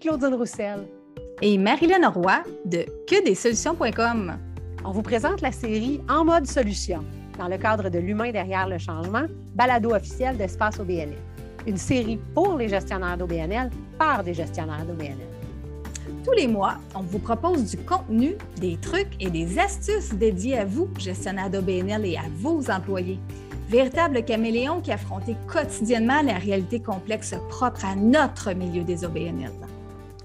Claudine Roussel. Et Marilyn Roy de que On vous présente la série En mode solution, dans le cadre de L'humain derrière le changement, balado officiel d'Espace OBNL. Une série pour les gestionnaires d'OBNL par des gestionnaires d'OBNL. Tous les mois, on vous propose du contenu, des trucs et des astuces dédiés à vous, gestionnaires d'OBNL et à vos employés. Véritable caméléon qui affrontait quotidiennement la réalité complexe propre à notre milieu des OBNL.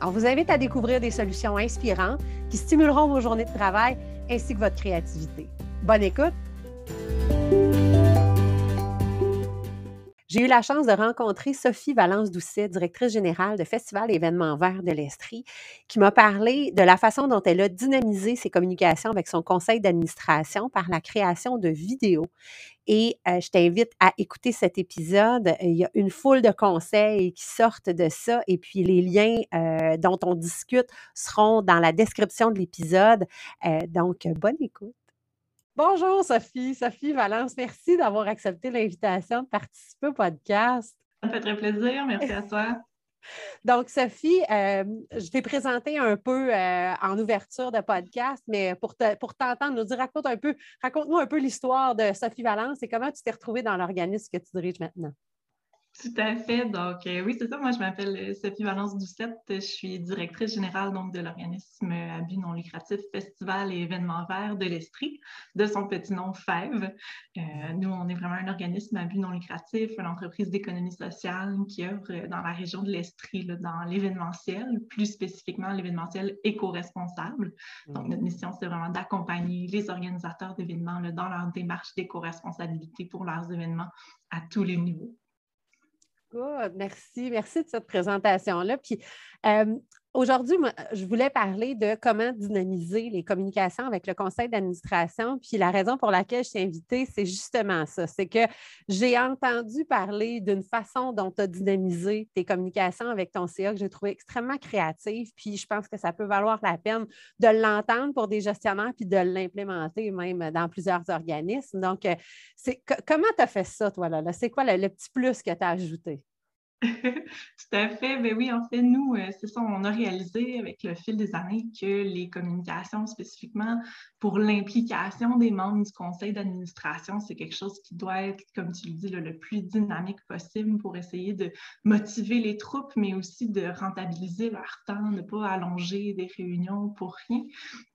On vous invite à découvrir des solutions inspirantes qui stimuleront vos journées de travail ainsi que votre créativité. Bonne écoute! J'ai eu la chance de rencontrer Sophie Valence-Doucet, directrice générale de Festival Événements Verts de l'Estrie, qui m'a parlé de la façon dont elle a dynamisé ses communications avec son conseil d'administration par la création de vidéos. Et euh, je t'invite à écouter cet épisode. Il y a une foule de conseils qui sortent de ça et puis les liens euh, dont on discute seront dans la description de l'épisode. Euh, donc, bonne écoute. Bonjour Sophie, Sophie Valence, merci d'avoir accepté l'invitation de participer au podcast. Ça me fait très plaisir, merci à toi. Donc, Sophie, euh, je t'ai présenté un peu euh, en ouverture de podcast, mais pour, pour t'entendre, nous dire, raconte un peu, raconte-nous un peu l'histoire de Sophie Valence et comment tu t'es retrouvée dans l'organisme que tu diriges maintenant. Tout à fait. Donc, euh, oui, c'est ça. Moi, je m'appelle euh, Sophie Valence Doucette. Je suis directrice générale donc, de l'organisme à but non lucratif Festival et événements verts de l'Estrie, de son petit nom FEV. Euh, nous, on est vraiment un organisme à but non lucratif, une entreprise d'économie sociale qui œuvre dans la région de l'Estrie, dans l'événementiel, plus spécifiquement l'événementiel éco-responsable. Donc, notre mission, c'est vraiment d'accompagner les organisateurs d'événements dans leur démarche d'éco-responsabilité pour leurs événements à tous les niveaux. Merci. Merci de cette présentation-là. Euh, Aujourd'hui, je voulais parler de comment dynamiser les communications avec le conseil d'administration. Puis la raison pour laquelle je t'ai invitée, c'est justement ça. C'est que j'ai entendu parler d'une façon dont tu as dynamisé tes communications avec ton CA que j'ai trouvé extrêmement créative. Puis je pense que ça peut valoir la peine de l'entendre pour des gestionnaires puis de l'implémenter même dans plusieurs organismes. Donc, euh, comment tu as fait ça, toi, là? C'est quoi le petit plus que tu as ajouté? Tout à fait. Ben oui, en fait, nous, euh, c'est ça, on a réalisé avec le fil des années que les communications spécifiquement pour l'implication des membres du conseil d'administration, c'est quelque chose qui doit être, comme tu le dis, le plus dynamique possible pour essayer de motiver les troupes, mais aussi de rentabiliser leur temps, ne pas allonger des réunions pour rien.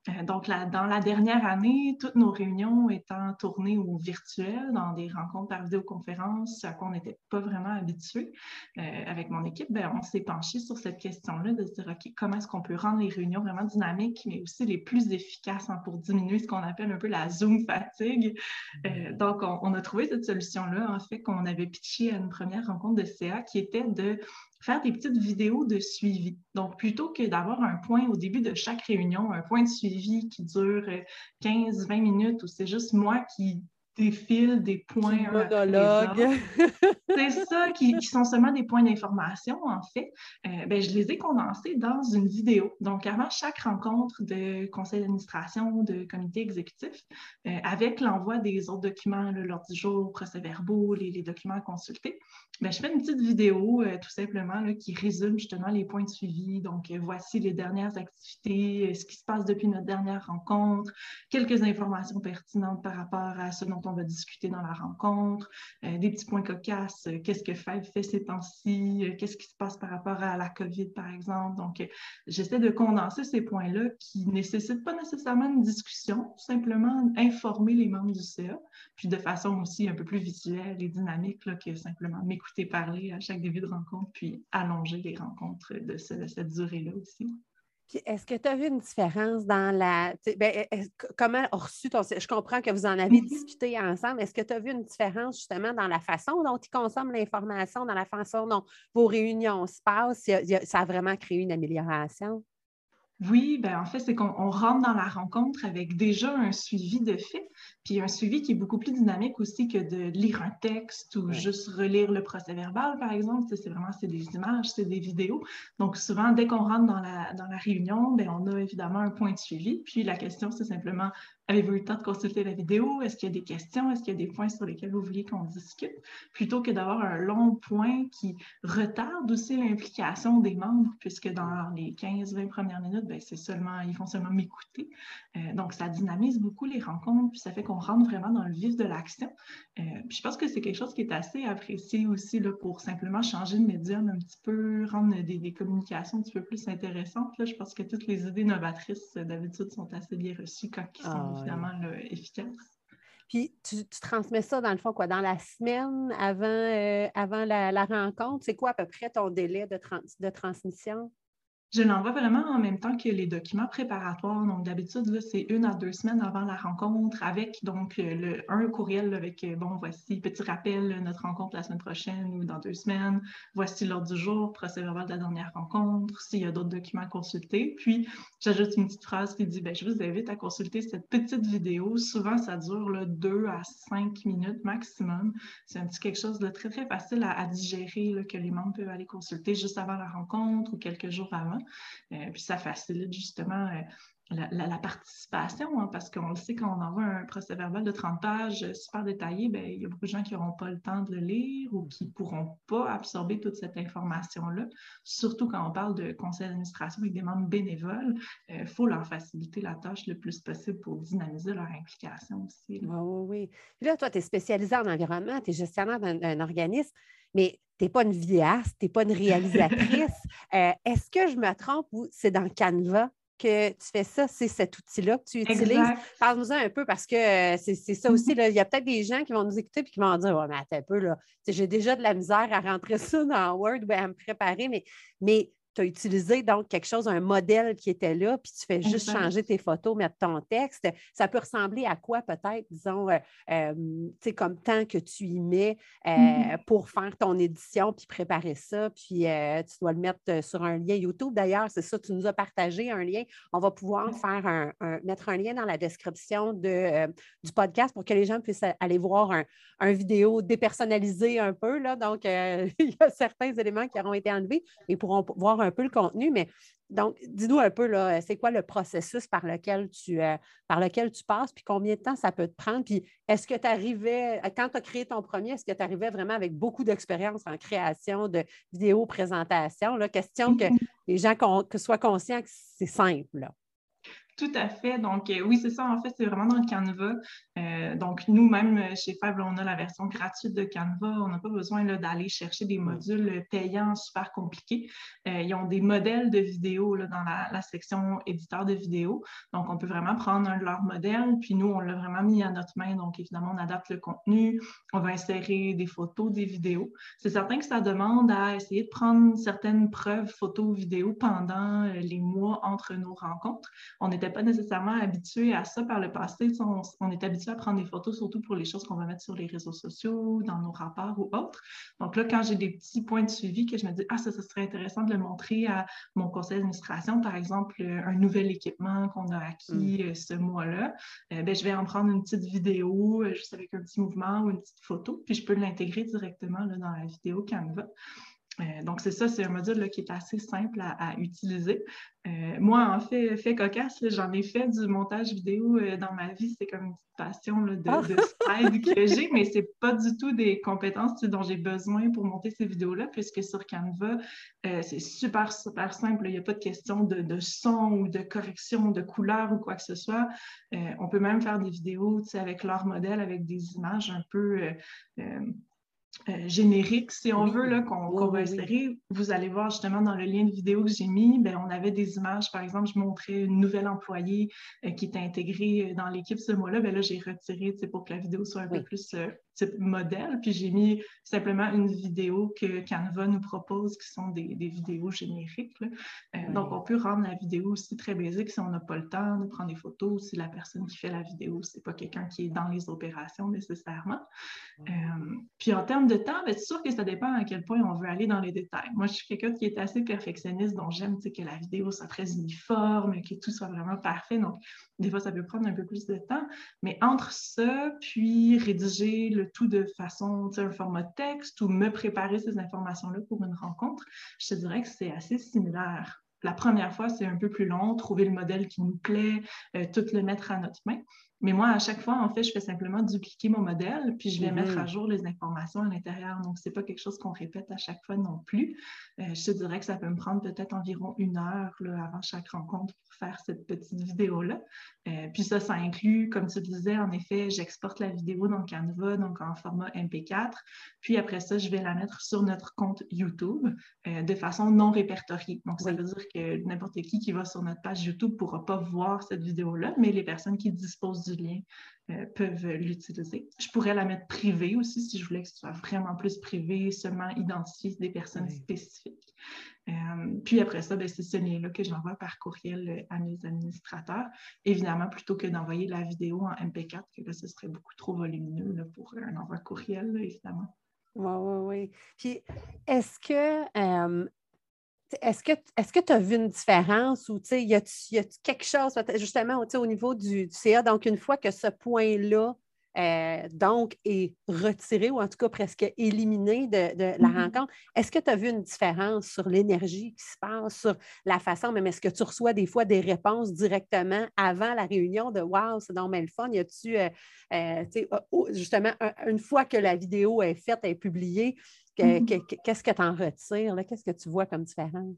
Euh, donc, dans la dernière année, toutes nos réunions étant tournées au virtuel, dans des rencontres par vidéoconférence, à quoi on n'était pas vraiment habitué. Euh, avec mon équipe, ben, on s'est penché sur cette question-là de se dire, OK, comment est-ce qu'on peut rendre les réunions vraiment dynamiques, mais aussi les plus efficaces hein, pour diminuer ce qu'on appelle un peu la Zoom fatigue. Euh, donc, on, a trouvé cette solution-là, en fait, qu'on avait pitché à une première rencontre de CA, qui était de faire des petites vidéos de suivi. Donc, plutôt que d'avoir un point au début de chaque réunion, un point de suivi qui dure 15-20 euh, minutes, où c'est juste moi qui des fils, des points. C'est ça, qui, sont seulement des points d'information, en fait. Euh, ben, je les ai condensés dans une vidéo. Donc, avant chaque rencontre de conseil d'administration, de comité exécutif, euh, avec l'envoi des autres documents, l'ordre du jour, procès-verbaux, les, les, documents à consulter, ben, je fais une petite vidéo, euh, tout simplement, là, qui résume justement les points de suivi. Donc, voici les dernières activités, ce qui se passe depuis notre dernière rencontre, quelques informations pertinentes par rapport à ce dont on va discuter dans la rencontre, euh, des petits points cocasses, euh, qu'est-ce que FEB fait ces temps-ci, euh, qu'est-ce qui se passe par rapport à la COVID, par exemple. Donc, j'essaie de condenser ces points-là qui ne nécessitent pas nécessairement une discussion, simplement informer les membres du CA, puis de façon aussi un peu plus visuelle et dynamique que simplement m'écouter parler à chaque début de rencontre, puis allonger les rencontres de cette durée-là aussi est-ce que tu as vu une différence dans la. Ben, comment reçu ton. Je comprends que vous en avez mm-hmm. discuté ensemble. Est-ce que tu as vu une différence justement dans la façon dont ils consomment l'information, dans la façon dont vos réunions se passent? Ça a vraiment créé une amélioration? Oui, ben en fait, c'est qu'on rentre dans la rencontre avec déjà un suivi de fait. Puis un suivi qui est beaucoup plus dynamique aussi que de lire un texte ou juste relire le procès verbal, par exemple. C'est vraiment c'est des images, c'est des vidéos. Donc souvent, dès qu'on rentre dans la, dans la réunion, bien, on a évidemment un point de suivi. Puis la question, c'est simplement Avez-vous eu le temps de consulter la vidéo? Est-ce qu'il y a des questions? Est-ce qu'il y a des points sur lesquels vous vouliez qu'on discute? Plutôt que d'avoir un long point qui retarde aussi l'implication des membres, puisque dans les 15-20 premières minutes, ben, c'est seulement, ils font seulement m'écouter. Euh, donc, ça dynamise beaucoup les rencontres, puis ça fait qu'on rentre vraiment dans le vif de l'action. Euh, puis je pense que c'est quelque chose qui est assez apprécié aussi là, pour simplement changer de médium un petit peu, rendre des, des communications un petit peu plus intéressantes. Là, je pense que toutes les idées novatrices, d'habitude, sont assez bien reçues quand ils sont ah évidemment efficace. Puis tu, transmets ça dans le fond, quoi, dans la semaine avant, euh, avant la, rencontre? C'est quoi à peu près ton délai de, de transmission? Je l'envoie vraiment en même temps que les documents préparatoires. Donc, d'habitude, c'est une à deux semaines avant la rencontre avec donc euh, le, un courriel avec euh, bon, voici, petit rappel, notre rencontre la semaine prochaine ou dans deux semaines. Voici l'ordre du jour, procès verbal de la dernière rencontre, s'il y a d'autres documents à consulter. Puis, j'ajoute une petite phrase qui dit ben, Je vous invite à consulter cette petite vidéo. Souvent, ça dure deux à cinq minutes maximum. C'est un petit quelque chose de très, très facile à, digérer que les membres peuvent aller consulter juste avant la rencontre ou quelques jours avant. Euh, puis ça facilite justement euh, la, participation, hein, parce qu'on le sait, quand on envoie un procès verbal de 30 pages euh, super détaillé, bien, il y a beaucoup de gens qui n'auront pas le temps de le lire ou qui ne pourront pas absorber toute cette information-là. Surtout quand on parle de conseil d'administration avec des membres bénévoles, il faut leur faciliter la tâche le plus possible pour dynamiser leur implication aussi. Oui, oui, oui. Puis là, toi, tu es spécialisé en environnement, tu es gestionnaire d'un organisme, mais tu n'es pas une vidéaste, tu n'es pas une réalisatrice. Euh, est-ce que je me trompe ou c'est dans Canva que tu fais ça, c'est cet outil-là que tu utilises? Parle-nous-en un peu parce que euh, c'est ça aussi. Il y a peut-être des gens qui vont nous écouter et qui vont dire Ouais, mais attends un peu, là. J'ai déjà de la misère à rentrer ça dans Word ou à me préparer, mais, mais tu as utilisé donc quelque chose, un modèle qui était là, puis tu fais juste changer tes photos, mettre ton texte. Ça peut ressembler à quoi peut-être, disons, euh, euh, tu sais, comme temps que tu y mets euh, mmh pour faire ton édition, puis préparer ça, puis tu dois le mettre sur un lien YouTube. D'ailleurs, c'est ça, tu nous as partagé un lien. On va pouvoir faire un, mettre un lien dans la description de, du podcast pour que les gens puissent aller voir un, un vidéo dépersonnalisé un peu. Là. Donc, il y a certains éléments qui auront été enlevés et pourront voir un un peu le contenu, mais donc, dis-nous un peu, là, c'est quoi le processus par lequel, tu, euh, par lequel tu passes, puis combien de temps ça peut te prendre, puis est-ce que tu arrivais, quand tu as créé ton premier, est-ce que tu arrivais vraiment avec beaucoup d'expérience en création de vidéos, présentations? Là, question que mm-hmm. les gens que soient conscients que c'est simple. Là. Tout à fait. Donc, euh, oui, c'est ça. En fait, c'est vraiment dans Canva. Euh, donc, nous-mêmes, euh, chez Fable, on a la version gratuite de Canva. On n'a pas besoin d'aller chercher des modules payants super compliqués. ils ont des modèles de vidéos là, dans la, section éditeur de vidéos. Donc, on peut vraiment prendre un de leurs modèles. Puis, nous, on l'a vraiment mis à notre main. Donc, évidemment, on adapte le contenu. On va insérer des photos, des vidéos. C'est certain que ça demande à essayer de prendre certaines preuves photos, vidéos pendant les mois entre nos rencontres. On était pas nécessairement habitué à ça par le passé. On, est habitué à prendre des photos, surtout pour les choses qu'on va mettre sur les réseaux sociaux, dans nos rapports ou autres. Donc là, quand j'ai des petits points de suivi que je me dis, ah, ça, ça serait intéressant de le montrer à mon conseil d'administration, par exemple, un nouvel équipement qu'on a acquis mm. euh, ce mois-là, euh, ben, je vais en prendre une petite vidéo, euh, juste avec un petit mouvement ou une petite photo, puis je peux l'intégrer directement là, dans la vidéo Canva. Euh, donc, c'est ça, c'est un module qui est assez simple à, utiliser. Euh, moi, en fait, fait cocasse, j'en ai fait du montage vidéo euh, dans ma vie. C'est comme une petite passion de, ah! que j'ai, mais ce n'est pas du tout des compétences dont j'ai besoin pour monter ces vidéos-là, puisque sur Canva, c'est super, super simple. Il n'y a pas de question de, son ou de correction de couleur ou quoi que ce soit. on peut même faire des vidéos avec leur modèle, avec des images un peu euh, générique, si on veut, qu'on va insérer. Vous allez voir justement dans le lien de vidéo que j'ai mis, ben, on avait des images. Par exemple, je montrais une nouvelle employée euh, qui était intégrée euh, dans l'équipe ce mois-là. Ben là, j'ai retiré pour que la vidéo soit un peu plus type modèle. Puis j'ai mis simplement une vidéo que Canva nous propose qui sont des, vidéos génériques. Donc, on peut rendre la vidéo aussi très basique si on n'a pas le temps de prendre des photos, si la personne qui fait la vidéo, c'est pas quelqu'un qui est dans les opérations nécessairement. puis en termes de temps, c'est sûr que ça dépend à quel point on veut aller dans les détails. Moi, je suis quelqu'un qui est assez perfectionniste, donc j'aime que la vidéo soit très uniforme, que tout soit vraiment parfait. Donc, des fois, ça peut prendre un peu plus de temps. Mais entre ça, puis rédiger le tout de façon, un format texte ou me préparer ces informations-là pour une rencontre, je te dirais que c'est assez similaire. La première fois, c'est un peu plus long, trouver le modèle qui nous plaît, euh, tout le mettre à notre main. Mais moi, à chaque fois, en fait, je fais simplement dupliquer mon modèle, puis je vais mettre à jour les informations à l'intérieur. Donc, ce n'est pas quelque chose qu'on répète à chaque fois non plus. Euh, je te dirais que ça peut me prendre peut-être environ une heure avant chaque rencontre pour faire cette petite vidéo-là. Euh, puis ça, ça inclut, comme tu disais, en effet, j'exporte la vidéo dans Canva, donc en format MP4. Puis après ça, je vais la mettre sur notre compte YouTube euh, de façon non répertoriée. Donc, ça veut dire que n'importe qui qui va sur notre page YouTube ne pourra pas voir cette vidéo-là, mais les personnes qui disposent du lien euh, peuvent l'utiliser. Je pourrais la mettre privée aussi si je voulais que ce soit vraiment plus privé, seulement identifier des personnes spécifiques. Euh, puis après ça, ben, c'est ce lien-là que j'envoie par courriel euh, à mes administrateurs. Évidemment, plutôt que d'envoyer la vidéo en MP4, que là, ce serait beaucoup trop volumineux pour un envoi courriel, évidemment. Oui, oui, oui. Puis, est-ce que est-ce que tu as vu une différence ou y a-t-il quelque chose, justement, au niveau du, CA? Donc, une fois que ce point-là euh, donc est retiré ou en tout cas presque éliminé de, la mm-hmm. rencontre, est-ce que tu as vu une différence sur l'énergie qui se passe, sur la façon, même est-ce que tu reçois des fois des réponses directement avant la réunion de Wow, c'est dans le fun? Y a-tu, euh, euh, justement, une fois que la vidéo est faite, est publiée, Mm-hmm. Qu'est-ce que tu en retires? Qu'est-ce que tu vois comme différence?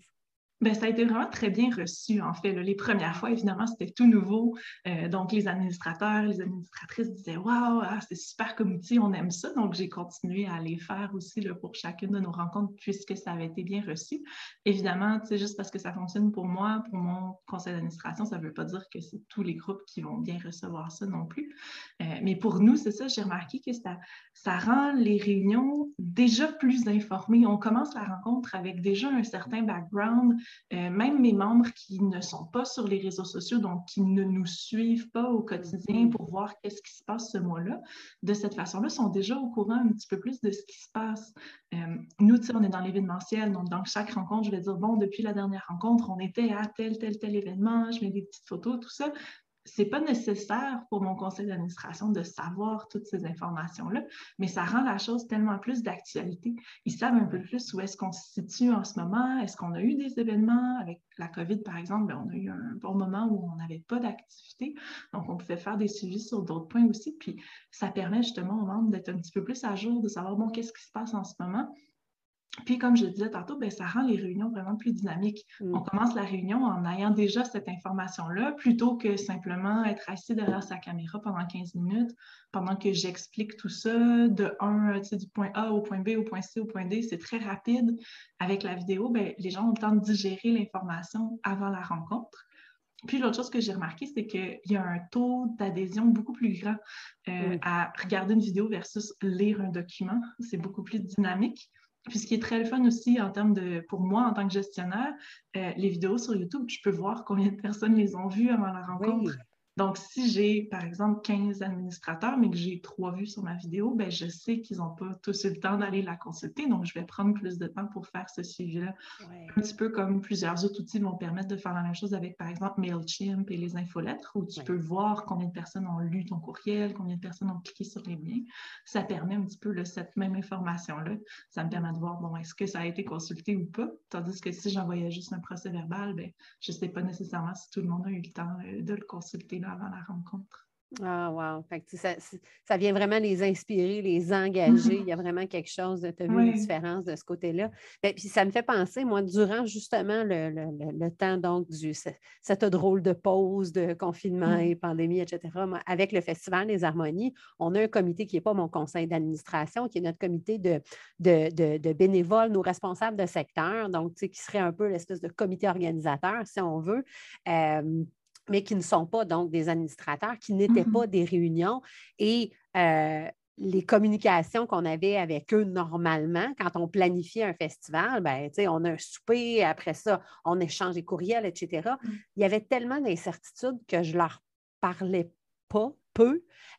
Bien, ça a été vraiment très bien reçu, en fait. Les premières fois, évidemment, c'était tout nouveau. Euh, donc, les administrateurs, les administratrices disaient Waouh, ah, c'est super comme outil, on aime ça. Donc, j'ai continué à les faire aussi pour chacune de nos rencontres puisque ça avait été bien reçu. Évidemment, juste parce que ça fonctionne pour moi, pour mon conseil d'administration, ça ne veut pas dire que c'est tous les groupes qui vont bien recevoir ça non plus. Euh, mais pour nous, c'est ça, j'ai remarqué que ça, ça rend les réunions déjà plus informées. On commence la rencontre avec déjà un certain background euh, même mes membres qui ne sont pas sur les réseaux sociaux, donc qui ne nous suivent pas au quotidien pour voir qu'est-ce qui se passe ce mois-là, de cette façon-là, sont déjà au courant un petit peu plus de ce qui se passe. Euh, nous, on est dans l'événementiel, donc dans chaque rencontre, je vais dire, bon, depuis la dernière rencontre, on était à tel, tel, tel événement, je mets des petites photos, tout ça c'est pas nécessaire pour mon conseil d'administration de savoir toutes ces informations-là, mais ça rend la chose tellement plus d'actualité. Ils savent un peu plus où est-ce qu'on se situe en ce moment. Est-ce qu'on a eu des événements? Avec la COVID, par exemple? Ben, on a eu un bon moment où on n'avait pas d'activité, donc on pouvait faire des suivis sur d'autres points aussi. Puis ça permet justement aux membres d'être un petit peu plus à jour, de savoir, bon, qu'est-ce qui se passe en ce moment? Puis, comme je disais tantôt, ben, ça rend les réunions vraiment plus dynamiques. Mm. On commence la réunion en ayant déjà cette information-là, plutôt que simplement être assis derrière sa caméra pendant 15 minutes, pendant que j'explique tout ça de un, du point A au point B, au point C, au point D. C'est très rapide. Avec la vidéo, ben, les gens ont le temps de digérer l'information avant la rencontre. Puis l'autre chose que j'ai remarqué, c'est qu'il y a un taux d'adhésion beaucoup plus grand euh, à regarder une vidéo versus lire un document. C'est beaucoup plus dynamique. Puis ce qui est très fun aussi en termes de, pour moi en tant que gestionnaire, euh, les vidéos sur YouTube, je peux voir combien de personnes les ont vues avant la rencontre. Donc, si j'ai, par exemple, 15 administrateurs, mais que j'ai trois vues sur ma vidéo, ben, je sais qu'ils n'ont pas tous eu le temps d'aller la consulter. Donc, je vais prendre plus de temps pour faire ce suivi-là. Un petit peu comme plusieurs autres outils vont permettre de faire la même chose avec, par exemple, MailChimp et les infolettres, où tu peux voir combien de personnes ont lu ton courriel, combien de personnes ont cliqué sur les liens. Ça permet un petit peu cette même information-là. Ça me permet de voir, bon, est-ce que ça a été consulté ou pas? Tandis que si j'envoyais juste un procès verbal, ben, je ne sais pas nécessairement si tout le monde a eu le temps euh, de le consulter avant la rencontre. Ah, wow. ça, vient vraiment les inspirer, les engager. Il y a vraiment quelque chose de. Tu as vu une différence de ce côté-là. Ben, puis ça me fait penser, moi, durant justement le, temps donc du cette drôle de pause de confinement mmh. et pandémie, etc., avec le Festival des Harmonies, on a un comité qui n'est pas mon conseil d'administration, qui est notre comité de, de, bénévoles, nos responsables de secteur, donc qui serait un peu l'espèce de comité organisateur, si on veut. Euh, mais qui ne sont pas donc des administrateurs, qui n'étaient pas mmh des réunions. Et euh, les communications qu'on avait avec eux normalement, quand on planifiait un festival, ben, on a un souper, après ça, on échange des courriels, etc. Mmh. Il y avait tellement d'incertitudes que je ne leur parlais pas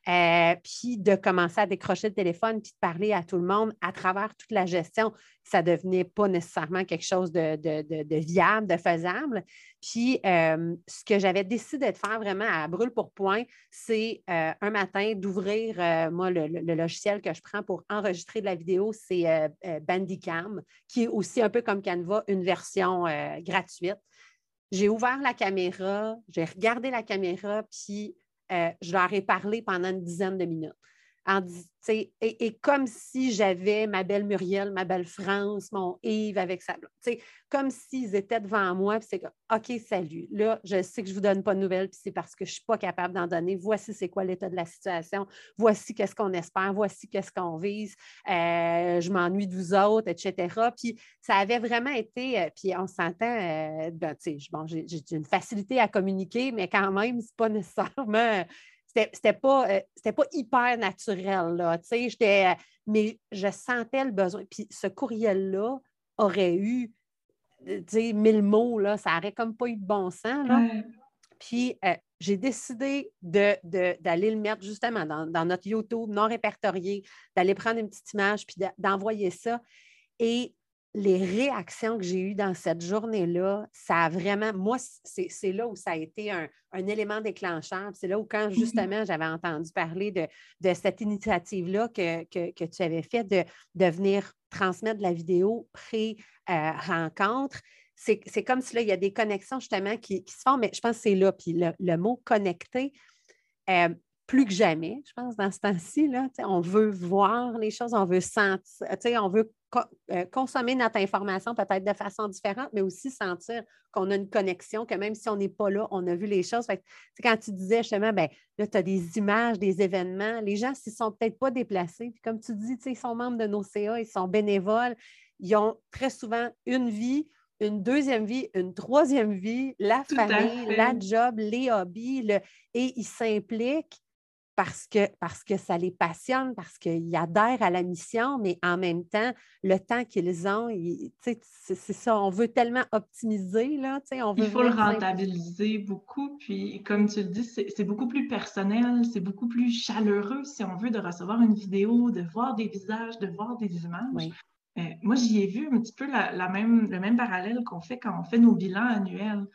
euh, puis de commencer à décrocher le téléphone, puis de parler à tout le monde à travers toute la gestion, ça ne devenait pas nécessairement quelque chose de, viable, de faisable. Puis euh, ce que j'avais décidé de faire vraiment à brûle pour point, c'est euh, un matin d'ouvrir, moi, le, logiciel que je prends pour enregistrer de la vidéo, c'est Bandicam, qui est aussi un peu comme Canva, une version gratuite. J'ai ouvert la caméra, j'ai regardé la caméra, puis je leur ai parlé pendant une dizaine de minutes. Et, comme si j'avais ma belle Muriel, ma belle France, mon Yves avec sa comme s'ils étaient devant moi, puis c'est OK, salut. Là, je sais que je ne vous donne pas de nouvelles, puis c'est parce que je ne suis pas capable d'en donner. Voici c'est quoi l'état de la situation. Voici qu'est-ce qu'on espère. Voici qu'est-ce qu'on vise. Euh, je m'ennuie de vous autres, etc. Puis ça avait vraiment été, euh, puis on s'entend, euh, ben, bon, j'ai une facilité à communiquer, mais quand même, ce n'est pas nécessairement c'était pas, pas hyper naturel, là, mais je sentais le besoin. Puis ce courriel-là aurait eu dire mille mots, là, ça n'aurait comme pas eu de bon sens. Puis euh, j'ai décidé d'aller le mettre justement dans, notre YouTube non répertorié, d'aller prendre une petite image puis d'envoyer ça. Et les réactions que j'ai eues dans cette journée-là, ça a vraiment, moi, c'est là où ça a été un, élément déclencheur. C'est là où, quand mmh justement j'avais entendu parler de, cette initiative-là que, que, tu avais fait de, de venir transmettre de la vidéo pré-rencontre, c'est comme si là, il y a des connexions justement qui, se font, mais je pense que c'est là. Puis le, mot connecté, euh, plus que jamais, je pense, dans ce temps-ci, on veut voir les choses, on veut sentir, on veut consommer notre information peut-être de façon différente, mais aussi sentir qu'on a une connexion, que même si on n'est pas là, on a vu les choses. quand tu disais justement, ben, là, tu as des images, des événements, les gens, ne sont peut-être pas déplacés, puis comme tu dis, ils sont membres de nos CA, ils sont bénévoles, ils ont très souvent une vie, une deuxième vie, une troisième vie, la famille, la job, les hobbies, et ils s'impliquent parce que, parce que ça les passionne, parce qu'ils adhèrent à la mission, mais en même temps, le temps qu'ils ont, c'est ça, on veut tellement optimiser. Là, on veut Il faut le rentabiliser beaucoup. Puis, comme tu le dis, c'est beaucoup plus personnel, c'est beaucoup plus chaleureux si on veut de recevoir une vidéo, de voir des visages, de voir des images. Euh, moi, j'y ai vu un petit peu la, même, le même parallèle qu'on fait quand on fait nos bilans annuels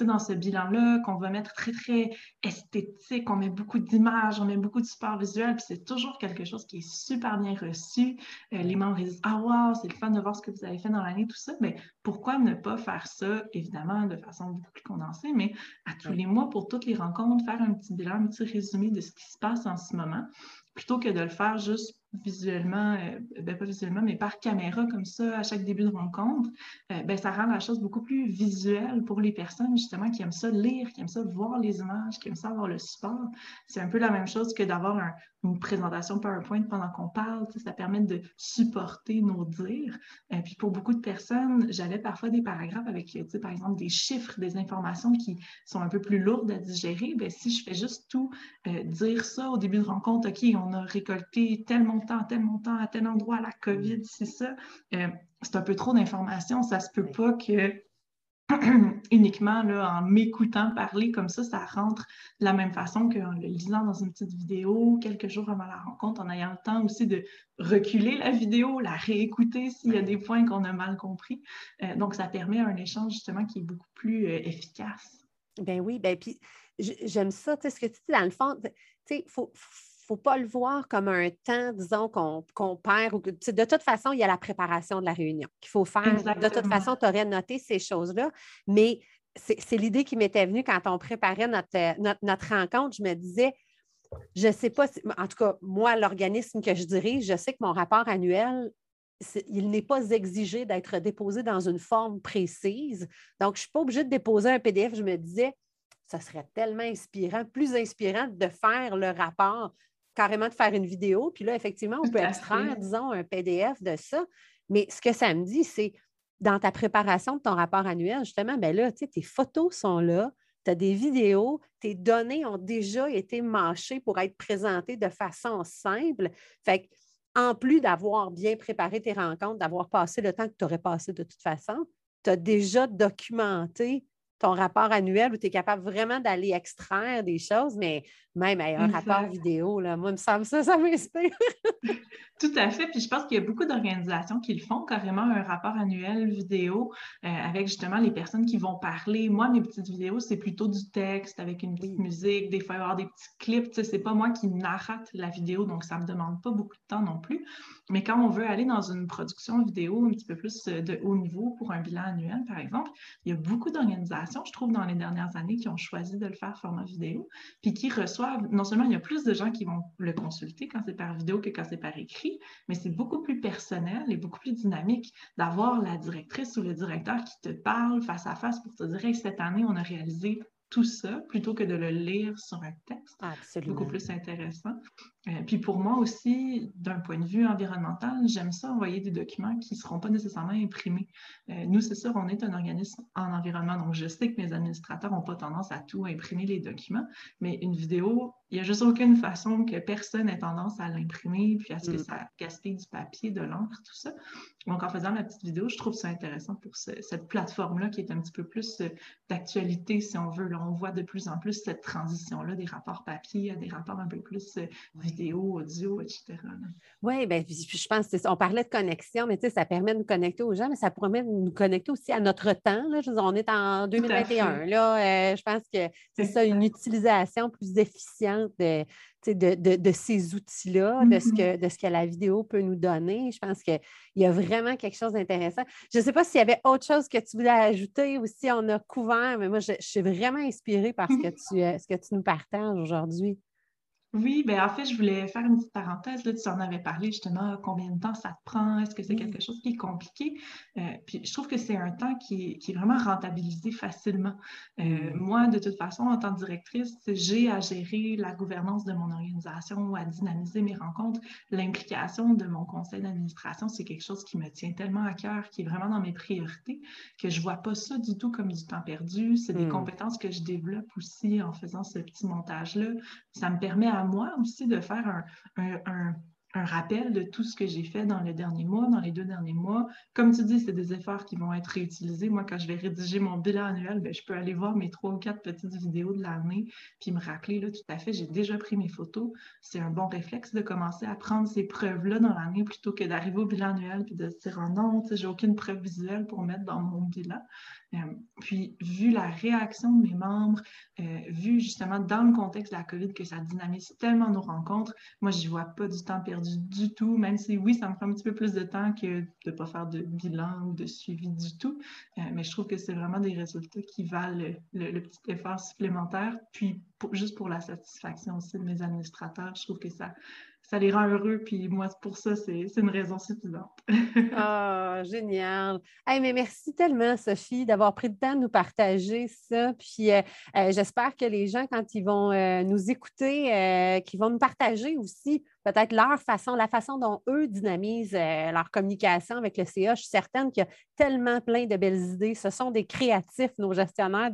dans ce bilan-là, qu'on va mettre très, très esthétique, on met beaucoup d'images, on met beaucoup de support visuel, puis c'est toujours quelque chose qui est super bien reçu. Euh, les membres disent Ah, wow, c'est le fun de voir ce que vous avez fait dans l'année, tout ça. Mais pourquoi ne pas faire ça, évidemment, de façon beaucoup plus condensée, mais à tous les mois, pour toutes les rencontres, faire un petit bilan, un petit résumé de ce qui se passe en ce moment, plutôt que de le faire juste visuellement, euh, ben pas visuellement, mais par caméra comme ça à chaque début de rencontre, euh, ben ça rend la chose beaucoup plus visuelle pour les personnes justement qui aiment ça lire, qui aiment ça voir les images, qui aiment ça voir le support. C'est un peu la même chose que d'avoir une présentation PowerPoint pendant qu'on parle. Ça permet de supporter nos dires. Euh, puis pour beaucoup de personnes, j'avais parfois des paragraphes avec, par exemple, des chiffres, des informations qui sont un peu plus lourdes à digérer. Ben, si je fais juste tout dire ça au début de rencontre, OK, on a récolté tellement montant, à tel montant, à tel endroit, la COVID, mm. c'est ça. Euh, c'est un peu trop d'informations. Ça se peut pas que uniquement là, en m'écoutant parler comme ça, ça rentre de la même façon qu'en le lisant dans une petite vidéo quelques jours avant la rencontre, en ayant le temps aussi de reculer la vidéo, la réécouter s'il y a des points qu'on a mal compris. Euh, donc, ça permet un échange justement qui est beaucoup plus euh, efficace. Ben oui, ben puis j'aime ça, tu sais, ce que tu dis dans le fond, tu sais, il faut faut pas le voir comme un temps, disons, qu'on perd. Ou de toute façon, il y a la préparation de la réunion qu'il faut faire. De toute façon, tu aurais noté ces choses-là. Mais c'est l'idée qui m'était venue quand on préparait notre, notre, rencontre. Je me disais, je ne sais pas, en tout cas, moi, l'organisme que je dirige, je sais que mon rapport annuel, il n'est pas exigé d'être déposé dans une forme précise. Donc, je ne suis pas obligée de déposer un PDF. Je me disais, ça serait tellement inspirant, plus inspirant de faire le rapport carrément de faire une vidéo. Puis là, effectivement, on peut extraire, disons, un PDF de ça. Mais ce que ça me dit, c'est dans ta préparation de ton rapport annuel, justement, ben là, tu sais, tes photos sont là, tu as des vidéos, tes données ont déjà été mâchées pour être présentées de façon simple. Fait en plus d'avoir bien préparé tes rencontres, d'avoir passé le temps que tu aurais passé de toute façon, tu as déjà documenté ton rapport annuel où tu es capable vraiment d'aller extraire des choses, mais même un rapport vidéo, là, moi, il me semble ça, ça m'inspire. Tout à fait. Puis je pense qu'il y a beaucoup d'organisations qui le font, carrément un rapport annuel vidéo euh, avec justement les personnes qui vont parler. Moi, mes petites vidéos, c'est plutôt du texte avec une petite musique, des fois, il y avoir des petits clips. Tu sais, c'est pas moi qui narrate la vidéo, donc ça me demande pas beaucoup de temps non plus. Mais quand on veut aller dans une production vidéo un petit peu plus euh, de haut niveau pour un bilan annuel, par exemple, il y a beaucoup d'organisations, je trouve, dans les dernières années qui ont choisi de le faire format vidéo, puis qui reçoivent, non seulement il y a plus de gens qui vont le consulter quand c'est par vidéo que quand c'est par écrit, mais c'est beaucoup plus personnel et beaucoup plus dynamique d'avoir la directrice ou le directeur qui te parle face à face pour te dire cette année, on a réalisé tout ça plutôt que de le lire sur un texte. Absolument. Beaucoup plus intéressant. Euh, puis pour moi aussi, d'un point de vue environnemental, j'aime ça envoyer des documents qui ne seront pas nécessairement imprimés. Euh, nous, c'est sûr, on est un organisme en environnement, donc je sais que mes administrateurs n'ont pas tendance à tout imprimer les documents, mais une vidéo, il n'y a juste aucune façon que personne ait tendance à l'imprimer, puis à ce que mm. ça gaspille du papier, de l'encre, tout ça. Donc en faisant ma petite vidéo, je trouve ça intéressant pour cette plateforme-là qui est un petit peu plus euh, d'actualité, si on veut. Là, on voit de plus en plus cette transition-là des rapports papier à des rapports un peu plus vidéo, audio, etc. Oui, bien, je pense on parlait de connexion, mais tu sais, ça permet de nous connecter aux gens, mais ça permet de nous connecter aussi à notre temps. Là. Je veux dire, on est en 2021. Là, euh, je pense que c'est ça, une utilisation plus efficiente de, de, de, ces outils-là, de, ce que, de ce que la vidéo peut nous donner. Je pense qu'il y a vraiment quelque chose d'intéressant. Je ne sais pas s'il y avait autre chose que tu voulais ajouter ou si on a couvert, mais moi, je, je suis vraiment inspirée par ce que tu, euh, ce que tu nous partages aujourd'hui. Oui, ben en fait, je voulais faire une petite parenthèse. Là, tu en avais parlé justement, combien de temps ça te prend? Est-ce que c'est quelque chose qui est compliqué? Euh, puis je trouve que c'est un temps qui est, vraiment rentabilisé facilement. Euh, moi, de toute façon, en tant que directrice, j'ai à gérer la gouvernance de mon organisation, à dynamiser mes rencontres. L'implication de mon conseil d'administration, c'est quelque chose qui me tient tellement à cœur, qui est vraiment dans mes priorités, que je ne vois pas ça du tout comme du temps perdu. C'est des mmh. compétences que je développe aussi en faisant ce petit montage-là. Ça me permet à moi aussi de faire un, rappel de tout ce que j'ai fait dans le dernier mois, dans les deux derniers mois. Comme tu dis, c'est des efforts qui vont être réutilisés. Moi, quand je vais rédiger mon bilan annuel, ben, je peux aller voir mes trois ou quatre petites vidéos de l'année, puis me rappeler, là, tout à fait, j'ai déjà pris mes photos. C'est un bon réflexe de commencer à prendre ces preuves-là dans l'année plutôt que d'arriver au bilan annuel puis de se dire, oh non, j'ai aucune preuve visuelle pour mettre dans mon bilan. Euh, puis, vu la réaction de mes membres, euh, vu justement dans le contexte de la COVID que ça dynamise tellement nos rencontres, moi, je vois pas du temps perdu du tout, même si oui, ça me prend un petit peu plus de temps que de ne pas faire de bilan ou de suivi du tout. Euh, mais je trouve que c'est vraiment des résultats qui valent le, petit effort supplémentaire. Puis, juste pour la satisfaction aussi de mes administrateurs, je trouve que ça, ça les rend heureux. Puis moi, pour ça, c'est une raison suffisante. Ah, génial. mais merci tellement, Sophie, d'avoir pris le temps de nous partager ça. Puis euh, euh, j'espère que les gens, quand ils vont euh, nous écouter, qu'ils vont nous partager aussi peut-être leur façon, la façon dont eux dynamisent leur communication avec le CA. Je suis certaine qu'il y a tellement plein de belles idées. Ce sont des créatifs, nos gestionnaires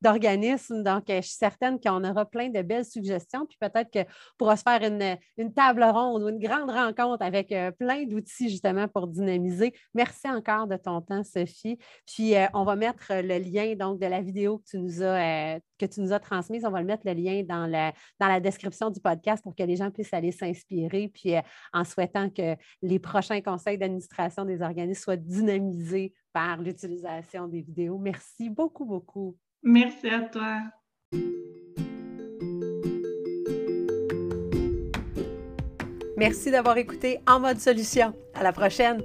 d'organismes. Donc, je suis certaine qu'on aura plein de belles suggestions. Puis peut-être qu'on pourra se faire une, une table ronde ou une grande rencontre avec euh, plein d'outils justement pour dynamiser. Merci encore de ton temps, Sophie. Puis euh, on va mettre le lien donc de la vidéo que tu nous as, euh, que tu nous as transmise. On va le mettre le lien dans la, dans la description du podcast pour que les gens puissent aller s'inspirer. Puis en souhaitant que les prochains conseils d'administration des organismes soient dynamisés par l'utilisation des vidéos. Merci beaucoup, beaucoup. Merci à toi. Merci d'avoir écouté En mode solution. À la prochaine.